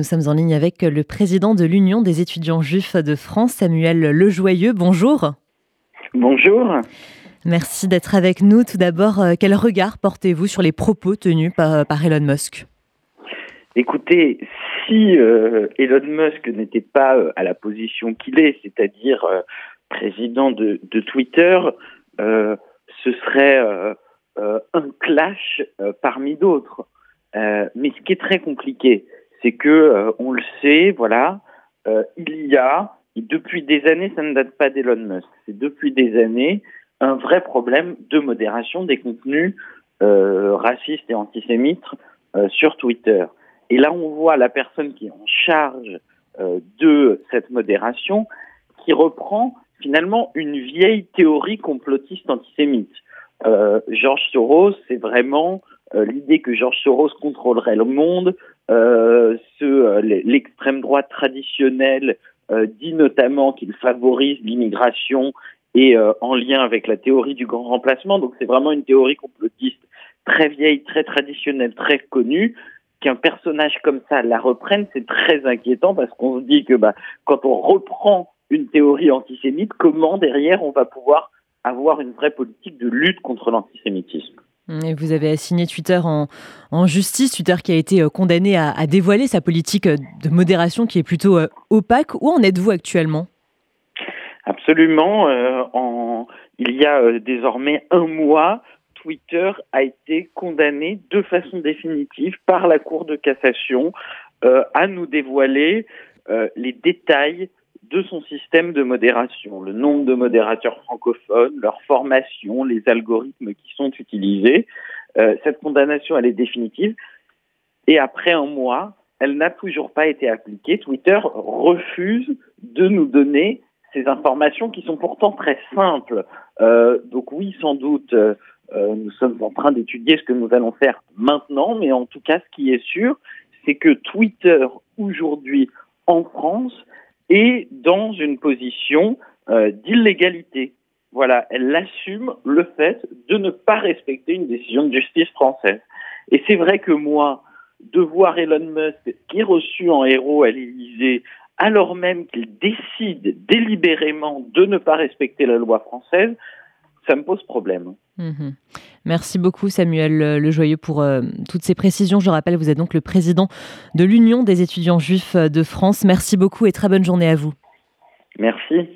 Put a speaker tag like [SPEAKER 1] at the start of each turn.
[SPEAKER 1] Nous sommes en ligne avec le président de l'Union des étudiants juifs de France, Samuel Lejoyeux. Bonjour.
[SPEAKER 2] Bonjour.
[SPEAKER 1] Merci d'être avec nous. Tout d'abord, euh, quel regard portez-vous sur les propos tenus par, Elon Musk?
[SPEAKER 2] Écoutez, si euh, Elon Musk n'était pas euh, à la position qu'il est, c'est-à-dire président de, de Twitter, ce serait un clash parmi d'autres. mais ce qui est très compliqué, c'est que euh, on le sait, voilà, euh, il y a depuis des années, ça ne date pas d'Elon Musk, c'est depuis des années un vrai problème de modération des contenus euh, racistes et antisémites sur Twitter. Et là, on voit la personne qui est en charge de cette modération qui reprend finalement une vieille théorie complotiste antisémite. George Soros, c'est vraiment l'idée que George Soros contrôlerait le monde, euh, euh l'extrême droite traditionnelle euh, dit notamment qu'il favorise l'immigration et euh, en lien avec la théorie du grand remplacement. Donc c'est vraiment une théorie complotiste très vieille, très traditionnelle, très connue. Qu'un personnage comme ça la reprenne, c'est très inquiétant parce qu'on se dit que bah, quand on reprend une théorie antisémite, comment derrière on va pouvoir avoir une vraie politique de lutte contre l'antisémitisme?
[SPEAKER 1] Vous avez assigné Twitter en, justice, Twitter qui a été euh, condamné à, dévoiler sa politique euh, de modération qui est plutôt euh, opaque. Où en êtes-vous actuellement?
[SPEAKER 2] Absolument. il y a désormais un mois, Twitter a été condamné de façon définitive par la Cour de cassation à nous dévoiler les détails de son système de modération, le nombre de modérateurs francophones, leur formation, les algorithmes qui sont utilisés. Euh, cette condamnation, elle est définitive. Et après un mois, elle n'a toujours pas été appliquée. Twitter refuse de nous donner ces informations qui sont pourtant très simples. Euh, donc oui, sans doute, euh, nous sommes en train d'étudier ce que nous allons faire maintenant, mais en tout cas, ce qui est sûr, c'est que Twitter, aujourd'hui, en France, est dans une position euh, d'illégalité. Voilà, elle assume le fait de ne pas respecter une décision de justice française. Et c'est vrai que moi, de voir Elon Musk, qui est reçu en héros à l'Élysée, alors même qu'il décide délibérément de ne pas respecter la loi française, ça me pose problème.
[SPEAKER 1] Mhm. Merci beaucoup Samuel Lejoyeux pour euh, toutes ces précisions. Je rappelle, vous êtes donc le président de l'Union des étudiants juifs de France. Merci beaucoup et très bonne journée à vous.
[SPEAKER 2] Merci.